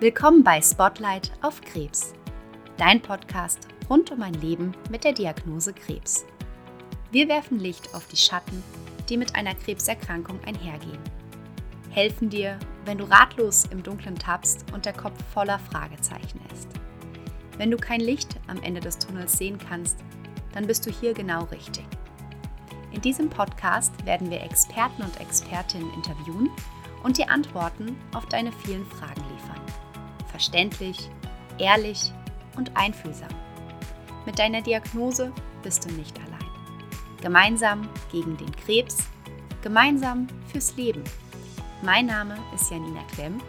Willkommen bei Spotlight auf Krebs, dein Podcast rund um ein Leben mit der Diagnose Krebs. Wir werfen Licht auf die Schatten, die mit einer Krebserkrankung einhergehen. Helfen dir, wenn du ratlos im Dunkeln tappst und der Kopf voller Fragezeichen ist. Wenn du kein Licht am Ende des Tunnels sehen kannst, dann bist du hier genau richtig. In diesem Podcast werden wir Experten und Expertinnen interviewen und dir Antworten auf deine vielen Fragen liefern. Verständlich, ehrlich und einfühlsam. Mit deiner Diagnose bist du nicht allein. Gemeinsam gegen den Krebs, gemeinsam fürs Leben. Mein Name ist Janina Klemm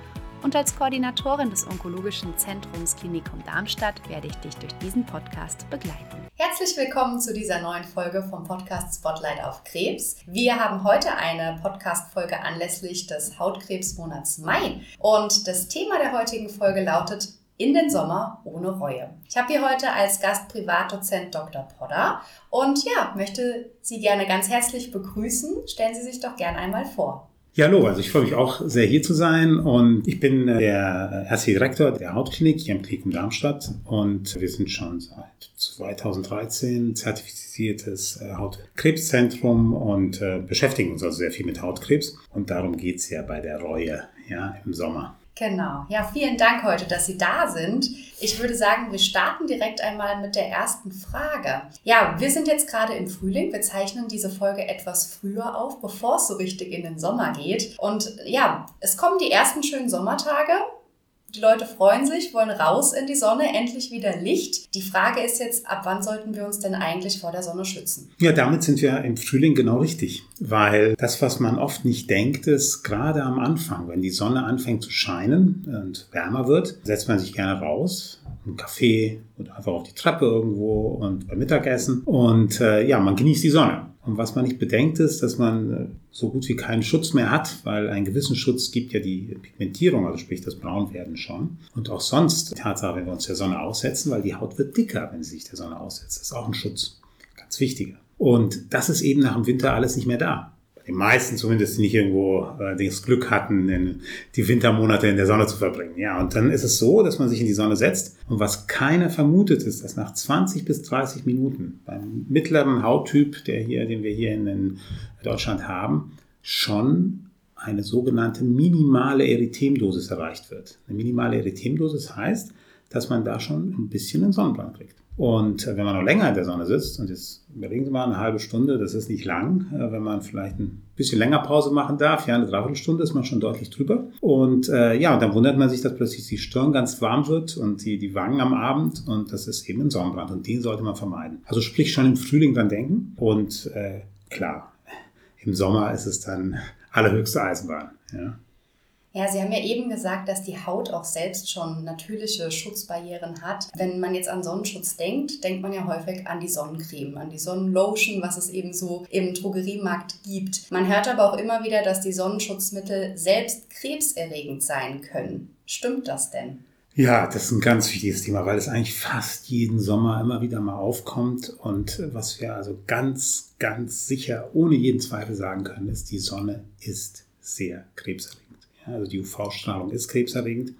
und als Koordinatorin des Onkologischen Zentrums Klinikum Darmstadt werde ich dich durch diesen Podcast begleiten. Herzlich willkommen zu dieser neuen Folge vom Podcast Spotlight auf Krebs. Wir haben heute eine Podcast-Folge anlässlich des Hautkrebsmonats Mai und das Thema der heutigen Folge lautet in den Sommer ohne Reue. Ich habe hier heute als Gast Privatdozent Dr. Podder und ja, möchte Sie gerne ganz herzlich begrüßen. Stellen Sie sich doch gerne einmal vor. Ja, hallo, also ich freue mich auch sehr hier zu sein und ich bin äh, der erste Direktor der Hautklinik hier im Klinikum Darmstadt und wir sind schon seit 2013 zertifiziertes äh, Hautkrebszentrum und äh, beschäftigen uns also sehr viel mit Hautkrebs und darum geht's ja bei der Reue ja, im Sommer. Genau. Ja, vielen Dank heute, dass Sie da sind. Ich würde sagen, wir starten direkt einmal mit der ersten Frage. Ja, wir sind jetzt gerade im Frühling. Wir zeichnen diese Folge etwas früher auf, bevor es so richtig in den Sommer geht. Und ja, es kommen die ersten schönen Sommertage. Die Leute freuen sich, wollen raus in die Sonne, endlich wieder Licht. Die Frage ist jetzt, ab wann sollten wir uns denn eigentlich vor der Sonne schützen? Ja, damit sind wir im Frühling genau richtig. Weil das, was man oft nicht denkt, ist gerade am Anfang, wenn die Sonne anfängt zu scheinen und wärmer wird, setzt man sich gerne raus, einen Kaffee oder einfach auf die Treppe irgendwo und beim Mittagessen. Und äh, ja, man genießt die Sonne. Und was man nicht bedenkt ist, dass man äh, so gut wie keinen Schutz mehr hat, weil einen gewissen Schutz gibt ja die Pigmentierung, also sprich das Braunwerden schon. Und auch sonst, die Tatsache, wenn wir uns der Sonne aussetzen, weil die Haut wird dicker, wenn sie sich der Sonne aussetzt. Das ist auch ein Schutz. Ganz wichtiger. Und das ist eben nach dem Winter alles nicht mehr da die meisten zumindest, nicht irgendwo äh, das Glück hatten, in die Wintermonate in der Sonne zu verbringen. Ja, und dann ist es so, dass man sich in die Sonne setzt und was keiner vermutet ist, dass nach 20 bis 30 Minuten beim mittleren Hauttyp, der hier, den wir hier in, in Deutschland haben, schon eine sogenannte minimale Erythemdosis erreicht wird. Eine minimale Erythemdosis heißt, dass man da schon ein bisschen einen Sonnenbrand kriegt. Und wenn man noch länger in der Sonne sitzt, und jetzt überlegen Sie mal, eine halbe Stunde, das ist nicht lang, äh, wenn man vielleicht ein bisschen länger Pause machen darf, ja, eine Dreiviertelstunde ist man schon deutlich drüber. Und äh, ja, und dann wundert man sich, dass plötzlich die Stirn ganz warm wird und die, die Wangen am Abend und das ist eben ein Sonnenbrand und den sollte man vermeiden. Also sprich schon im Frühling dann denken und äh, klar, im Sommer ist es dann allerhöchste Eisenbahn. Ja. Ja, Sie haben ja eben gesagt, dass die Haut auch selbst schon natürliche Schutzbarrieren hat. Wenn man jetzt an Sonnenschutz denkt, denkt man ja häufig an die Sonnencreme, an die Sonnenlotion, was es eben so im Drogeriemarkt gibt. Man hört aber auch immer wieder, dass die Sonnenschutzmittel selbst krebserregend sein können. Stimmt das denn? Ja, das ist ein ganz wichtiges Thema, weil es eigentlich fast jeden Sommer immer wieder mal aufkommt. Und was wir also ganz, ganz sicher, ohne jeden Zweifel sagen können, ist, die Sonne ist sehr krebserregend. Also die UV-Strahlung ist krebserregend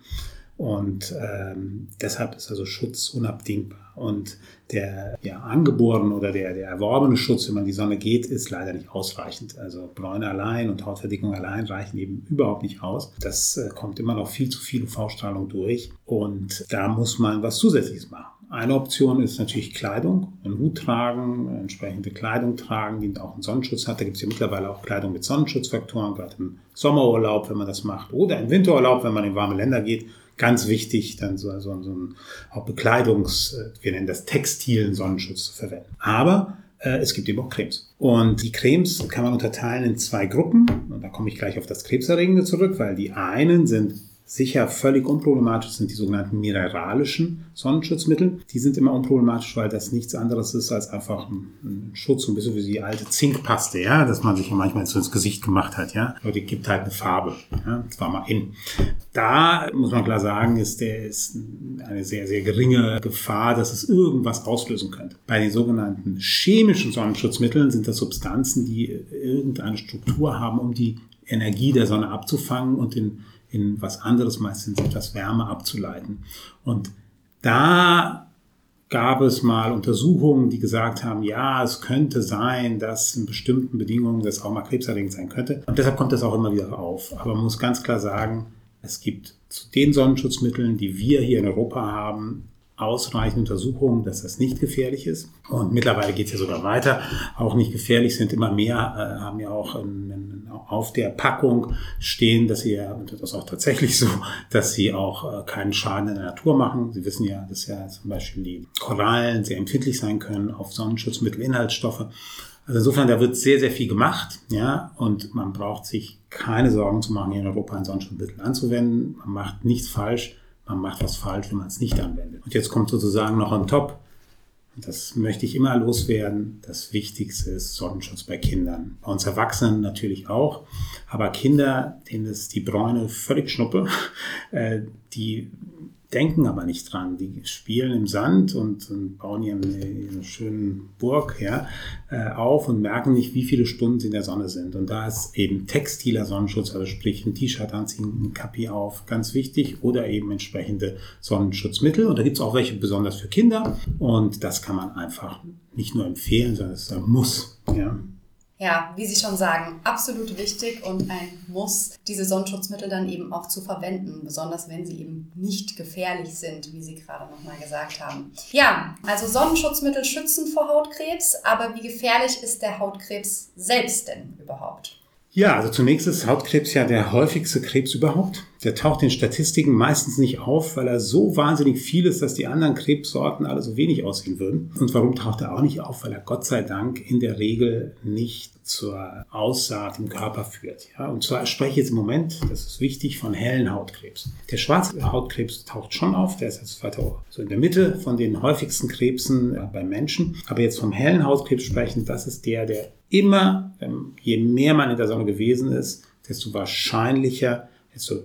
und ähm, deshalb ist also Schutz unabdingbar. Und der ja, angeborene oder der, der erworbene Schutz, wenn man in die Sonne geht, ist leider nicht ausreichend. Also Bräune allein und Hautverdickung allein reichen eben überhaupt nicht aus. Das äh, kommt immer noch viel zu viel UV-Strahlung durch und da muss man was Zusätzliches machen. Eine Option ist natürlich Kleidung, einen Hut tragen, entsprechende Kleidung tragen, die auch einen Sonnenschutz hat. Da gibt es ja mittlerweile auch Kleidung mit Sonnenschutzfaktoren, gerade im Sommerurlaub, wenn man das macht, oder im Winterurlaub, wenn man in warme Länder geht. Ganz wichtig, dann so, so, so ein auch Bekleidungs, wir nennen das textilen Sonnenschutz zu verwenden. Aber äh, es gibt eben auch Cremes. Und die Cremes kann man unterteilen in zwei Gruppen. Und da komme ich gleich auf das Krebserregende zurück, weil die einen sind sicher völlig unproblematisch sind die sogenannten mineralischen Sonnenschutzmittel. Die sind immer unproblematisch, weil das nichts anderes ist als einfach ein, Schutz, ein bisschen wie die alte Zinkpaste, ja, dass man sich manchmal so ins Gesicht gemacht hat, ja. Aber die gibt halt eine Farbe, ja. Das war mal in. Da muss man klar sagen, ist der ist eine sehr, sehr geringe Gefahr, dass es irgendwas auslösen könnte. Bei den sogenannten chemischen Sonnenschutzmitteln sind das Substanzen, die irgendeine Struktur haben, um die Energie der Sonne abzufangen und den in was anderes, meistens etwas Wärme abzuleiten. Und da gab es mal Untersuchungen, die gesagt haben, ja, es könnte sein, dass in bestimmten Bedingungen das auch mal krebserregend sein könnte. Und deshalb kommt das auch immer wieder auf. Aber man muss ganz klar sagen, es gibt zu den Sonnenschutzmitteln, die wir hier in Europa haben, ausreichend Untersuchungen, dass das nicht gefährlich ist. Und mittlerweile geht es ja sogar weiter. Auch nicht gefährlich sind immer mehr, äh, haben ja auch in, in, auf der Packung stehen, dass sie ja, und das ist auch tatsächlich so, dass sie auch äh, keinen Schaden in der Natur machen. Sie wissen ja, dass ja zum Beispiel die Korallen sehr empfindlich sein können auf Sonnenschutzmittelinhaltsstoffe. Also insofern, da wird sehr, sehr viel gemacht, ja, und man braucht sich keine Sorgen zu machen, hier in Europa ein Sonnenschutzmittel anzuwenden. Man macht nichts falsch man macht was falsch, wenn man es nicht anwendet. Und jetzt kommt sozusagen noch on top, das möchte ich immer loswerden, das Wichtigste ist Sonnenschutz bei Kindern. Bei uns Erwachsenen natürlich auch, aber Kinder, denen ist die Bräune völlig schnuppe, äh, die denken aber nicht dran. Die spielen im Sand und, und bauen ihren, ihren schönen Burg ja, äh, auf und merken nicht, wie viele Stunden sie in der Sonne sind. Und da ist eben textiler Sonnenschutz, also sprich ein T-Shirt anziehen, ein Kapi auf, ganz wichtig oder eben entsprechende Sonnenschutzmittel. Und da gibt es auch welche besonders für Kinder. Und das kann man einfach nicht nur empfehlen, sondern es Muss. Ja. Ja, wie Sie schon sagen, absolut wichtig und ein Muss, diese Sonnenschutzmittel dann eben auch zu verwenden, besonders wenn sie eben nicht gefährlich sind, wie Sie gerade nochmal gesagt haben. Ja, also Sonnenschutzmittel schützen vor Hautkrebs, aber wie gefährlich ist der Hautkrebs selbst denn überhaupt? Ja, also zunächst ist Hautkrebs ja der häufigste Krebs überhaupt. Der taucht in Statistiken meistens nicht auf, weil er so wahnsinnig viel ist, dass die anderen Krebssorten alle so wenig aussehen würden. Und warum taucht er auch nicht auf? Weil er Gott sei Dank in der Regel nicht zur Aussaat im Körper führt. Ja, und zwar spreche ich jetzt im Moment, das ist wichtig, von hellen Hautkrebs. Der schwarze Hautkrebs taucht schon auf, der ist jetzt weiter so in der Mitte von den häufigsten Krebsen äh, bei Menschen. Aber jetzt vom hellen Hautkrebs sprechen, das ist der, der immer, je mehr man in der Sonne gewesen ist, desto wahrscheinlicher, desto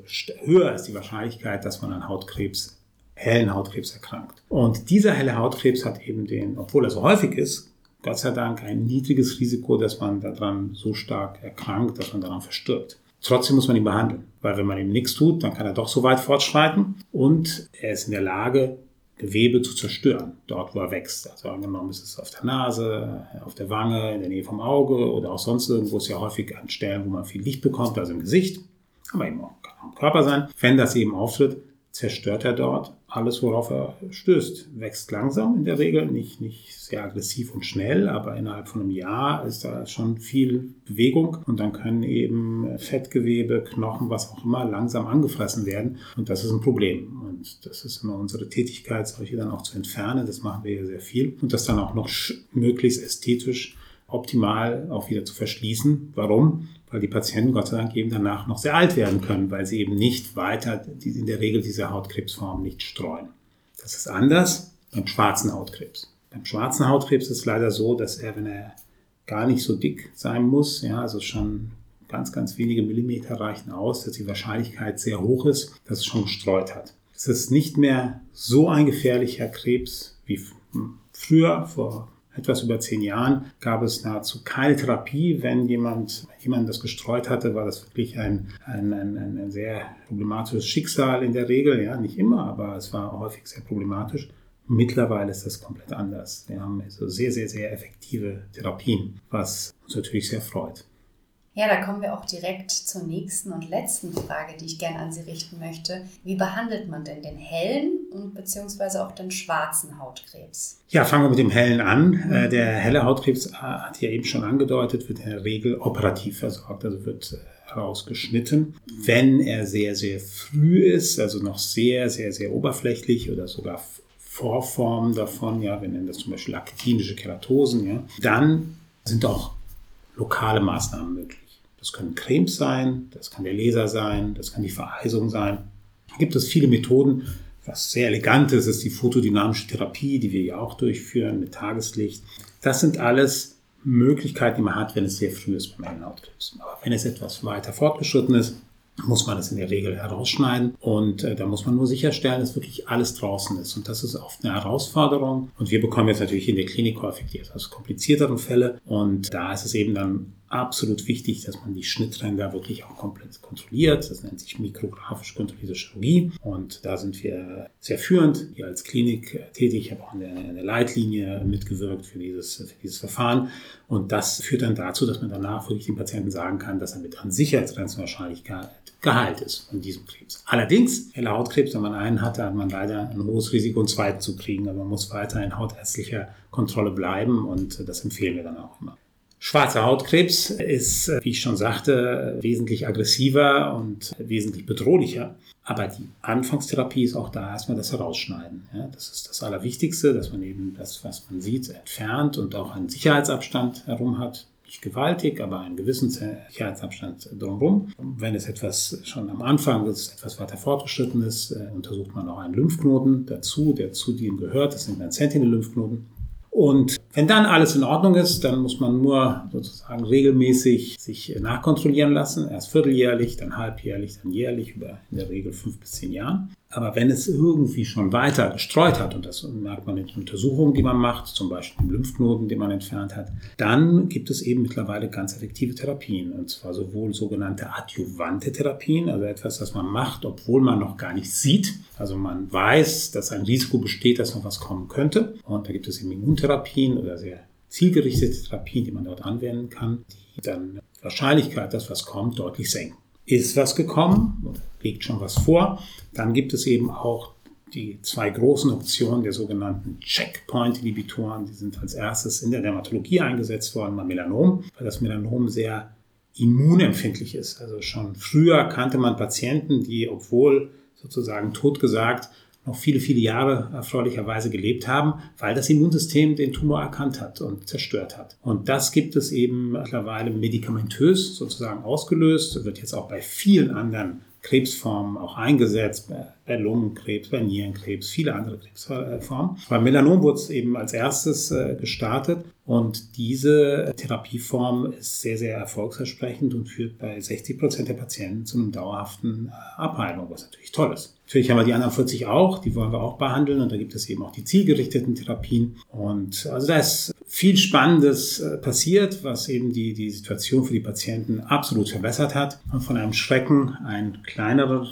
höher ist die Wahrscheinlichkeit, dass man an Hautkrebs, hellen Hautkrebs erkrankt. Und dieser helle Hautkrebs hat eben den, obwohl er so häufig ist, Gott sei Dank ein niedriges Risiko, dass man daran so stark erkrankt, dass man daran verstirbt. Trotzdem muss man ihn behandeln, weil wenn man ihm nichts tut, dann kann er doch so weit fortschreiten und er ist in der Lage, Gewebe zu zerstören, dort wo er wächst. Also angenommen ist es auf der Nase, auf der Wange, in der Nähe vom Auge oder auch sonst irgendwo ist ja häufig an Stellen, wo man viel Licht bekommt, also im Gesicht, aber eben auch im Körper sein. Wenn das eben auftritt, zerstört er dort alles, worauf er stößt. Wächst langsam in der Regel, nicht, nicht sehr aggressiv und schnell, aber innerhalb von einem Jahr ist da schon viel Bewegung und dann können eben Fettgewebe, Knochen, was auch immer, langsam angefressen werden und das ist ein Problem. Und das ist immer unsere Tätigkeit, solche dann auch zu entfernen. Das machen wir ja sehr viel und das dann auch noch möglichst ästhetisch optimal auch wieder zu verschließen. Warum? Weil die Patienten Gott sei Dank eben danach noch sehr alt werden können, weil sie eben nicht weiter in der Regel diese Hautkrebsform nicht streuen. Das ist anders beim schwarzen Hautkrebs. Beim schwarzen Hautkrebs ist es leider so, dass er, wenn er gar nicht so dick sein muss, ja, also schon ganz, ganz wenige Millimeter reichen aus, dass die Wahrscheinlichkeit sehr hoch ist, dass es schon gestreut hat. Es ist nicht mehr so ein gefährlicher Krebs wie früher, vor etwas über zehn Jahren gab es nahezu keine Therapie. Wenn jemand, jemand das gestreut hatte, war das wirklich ein, ein, ein, ein sehr problematisches Schicksal in der Regel. Ja, nicht immer, aber es war häufig sehr problematisch. Mittlerweile ist das komplett anders. Wir haben also sehr, sehr, sehr effektive Therapien, was uns natürlich sehr freut. Ja, da kommen wir auch direkt zur nächsten und letzten Frage, die ich gerne an Sie richten möchte. Wie behandelt man denn den hellen und beziehungsweise auch den schwarzen Hautkrebs? Ja, fangen wir mit dem hellen an. Mhm. Der helle Hautkrebs äh, hat ja eben schon angedeutet, wird in der Regel operativ versorgt, also wird herausgeschnitten. Äh, Wenn er sehr, sehr früh ist, also noch sehr, sehr, sehr oberflächlich oder sogar Vorformen davon, ja, wir nennen das zum Beispiel aktinische Keratosen, ja, dann sind auch lokale Maßnahmen möglich. Das können Cremes sein, das kann der Laser sein, das kann die Vereisung sein. gibt es viele Methoden. Was sehr elegant ist, ist die photodynamische Therapie, die wir ja auch durchführen mit Tageslicht. Das sind alles Möglichkeiten, die man hat, wenn es sehr früh ist beim Hellenhautkrebs. Aber wenn es etwas weiter fortgeschritten ist, muss man das in der Regel herausschneiden. Und äh, da muss man nur sicherstellen, dass wirklich alles draußen ist. Und das ist oft eine Herausforderung. Und wir bekommen jetzt natürlich in der Klinik häufig die etwas komplizierteren Fälle. Und da ist es eben dann absolut wichtig, dass man die Schnittränder wirklich auch komplett kontrolliert. Das nennt sich mikrografisch kontrollierte Chirurgie. Und da sind wir sehr führend hier als Klinik tätig. Ich habe auch in der, in der Leitlinie mitgewirkt für dieses, für dieses Verfahren. Und das führt dann dazu, dass man danach wirklich dem Patienten sagen kann, dass er mit an Sicherheitsgrenzen Wahrscheinlichkeit geheilt ist von diesem Krebs. Allerdings, helle Hautkrebs, wenn man einen hat, hat man leider ein hohes Risiko, einen zweiten zu kriegen. Aber man muss weiter in hautärztlicher Kontrolle bleiben und das empfehlen wir dann auch immer. Schwarzer Hautkrebs ist, wie ich schon sagte, wesentlich aggressiver und wesentlich bedrohlicher. Aber die Anfangstherapie ist auch da erstmal das Herausschneiden. Ja, das ist das Allerwichtigste, dass man eben das, was man sieht, entfernt und auch einen Sicherheitsabstand herum hat. Nicht gewaltig, aber einen gewissen Sicherheitsabstand drumherum. Wenn es etwas schon am Anfang ist, etwas weiter fortgeschritten ist, äh, untersucht man auch einen Lymphknoten dazu, der zu dem gehört. Das sind ein Sentinel-Lymphknoten. Und wenn dann alles in Ordnung ist, dann muss man nur sozusagen regelmäßig sich nachkontrollieren lassen. Erst vierteljährlich, dann halbjährlich, dann jährlich, über in der Regel fünf bis zehn Jahren. Aber wenn es irgendwie schon weiter gestreut hat, und das merkt man in den Untersuchungen, die man macht, zum Beispiel im Lymphknoten, den man entfernt hat, dann gibt es eben mittlerweile ganz effektive Therapien. Und zwar sowohl sogenannte adjuvante Therapien, also etwas, das man macht, obwohl man noch gar nicht sieht. Also man weiß, dass ein Risiko besteht, dass noch was kommen könnte. Und da gibt es eben Immuntherapien oder sehr zielgerichtete Therapien, die man dort anwenden kann, die dann die Wahrscheinlichkeit, dass was kommt, deutlich senken ist was gekommen, liegt schon was vor. Dann gibt es eben auch die zwei großen Optionen der sogenannten Checkpoint-Inhibitoren. Die sind als erstes in der Dermatologie eingesetzt worden beim Melanom, weil das Melanom sehr immunempfindlich ist. Also schon früher kannte man Patienten, die, obwohl sozusagen totgesagt, noch viele, viele Jahre erfreulicherweise gelebt haben, weil das Immunsystem den Tumor erkannt hat und zerstört hat. Und das gibt es eben mittlerweile medikamentös sozusagen ausgelöst, wird jetzt auch bei vielen anderen Krebsformen auch eingesetzt, bei Lungenkrebs, bei Nierenkrebs, viele andere Krebsformen. Bei Melanom wurde es eben als erstes äh, gestartet und diese Therapieform ist sehr, sehr erfolgsversprechend und führt bei 60 Prozent der Patienten zu einer dauerhaften äh, Abheilung, was natürlich toll ist. Natürlich haben wir die anderen 40 auch, die wollen wir auch behandeln und da gibt es eben auch die zielgerichteten Therapien. Und also da ist viel Spannendes äh, passiert, was eben die, die Situation für die Patienten absolut verbessert hat und von einem Schrecken ein kleineres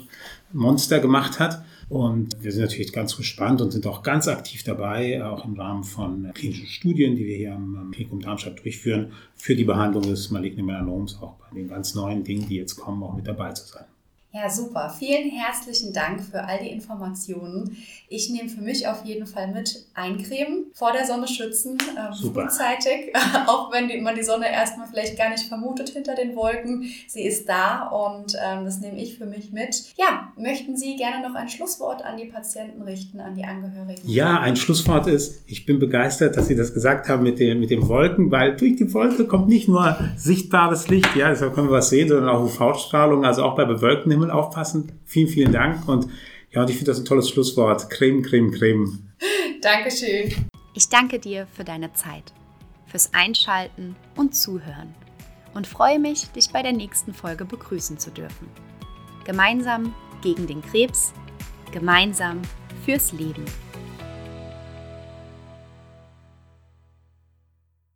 Monster gemacht hat. Und wir sind natürlich ganz gespannt und sind auch ganz aktiv dabei, auch im Rahmen von klinischen Studien, die wir hier am Klinikum Darmstadt durchführen, für die Behandlung des malignen Melanoms, auch bei den ganz neuen Dingen, die jetzt kommen, auch mit dabei zu sein. Ja, super. Vielen herzlichen Dank für all die Informationen. Ich nehme für mich auf jeden Fall mit eincremen, vor der Sonne schützen, äh, frühzeitig, auch wenn die, man die Sonne erstmal vielleicht gar nicht vermutet hinter den Wolken. Sie ist da und ähm, das nehme ich für mich mit. Ja, möchten Sie gerne noch ein Schlusswort an die Patienten richten, an die Angehörigen? Ja, ein Schlusswort ist, ich bin begeistert, dass Sie das gesagt haben mit den, mit den Wolken, weil durch die Wolke kommt nicht nur sichtbares Licht, ja, deshalb können wir was sehen, sondern auch UV-Strahlung, also auch bei bewölktem Himmel aufpassen. Vielen, vielen Dank und ja, und ich finde das ein tolles Schlusswort. Creme, Creme, Creme. Dankeschön. Ich danke dir für deine Zeit, fürs Einschalten und Zuhören und freue mich, dich bei der nächsten Folge begrüßen zu dürfen. Gemeinsam gegen den Krebs, gemeinsam fürs Leben.